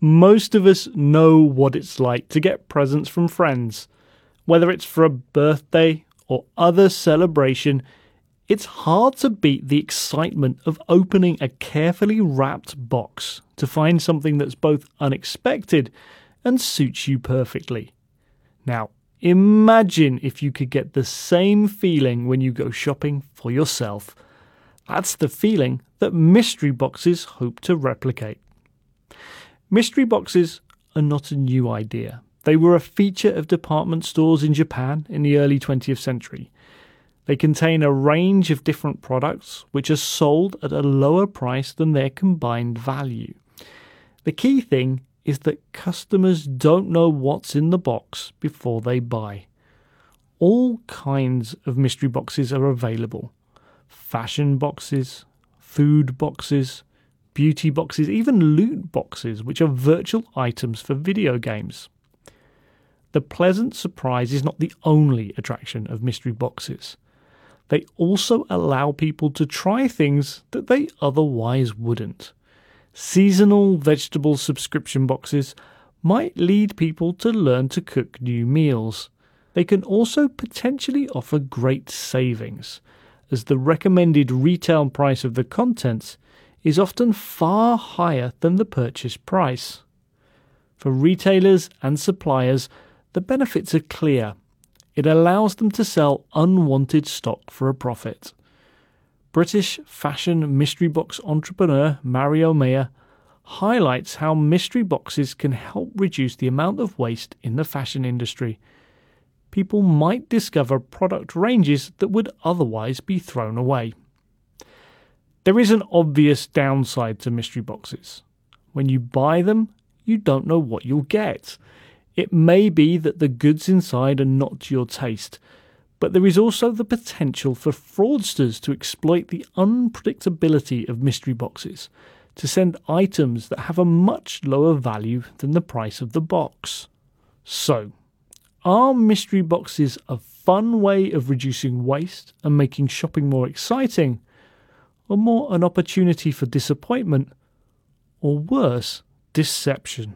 Most of us know what it's like to get presents from friends. Whether it's for a birthday or other celebration, it's hard to beat the excitement of opening a carefully wrapped box to find something that's both unexpected and suits you perfectly. Now, imagine if you could get the same feeling when you go shopping for yourself. That's the feeling that mystery boxes hope to replicate. Mystery boxes are not a new idea. They were a feature of department stores in Japan in the early 20th century. They contain a range of different products which are sold at a lower price than their combined value. The key thing is that customers don't know what's in the box before they buy. All kinds of mystery boxes are available fashion boxes, food boxes, beauty boxes, even loot boxes, which are virtual items for video games. The pleasant surprise is not the only attraction of mystery boxes. They also allow people to try things that they otherwise wouldn't. Seasonal vegetable subscription boxes might lead people to learn to cook new meals. They can also potentially offer great savings, as the recommended retail price of the contents is often far higher than the purchase price. For retailers and suppliers, the benefits are clear. It allows them to sell unwanted stock for a profit. British fashion mystery box entrepreneur Mario Mayer highlights how mystery boxes can help reduce the amount of waste in the fashion industry. People might discover product ranges that would otherwise be thrown away. There is an obvious downside to mystery boxes. When you buy them, you don't know what you'll get. It may be that the goods inside are not to your taste, but there is also the potential for fraudsters to exploit the unpredictability of mystery boxes to send items that have a much lower value than the price of the box. So, are mystery boxes a fun way of reducing waste and making shopping more exciting? Or more an opportunity for disappointment, or worse, deception.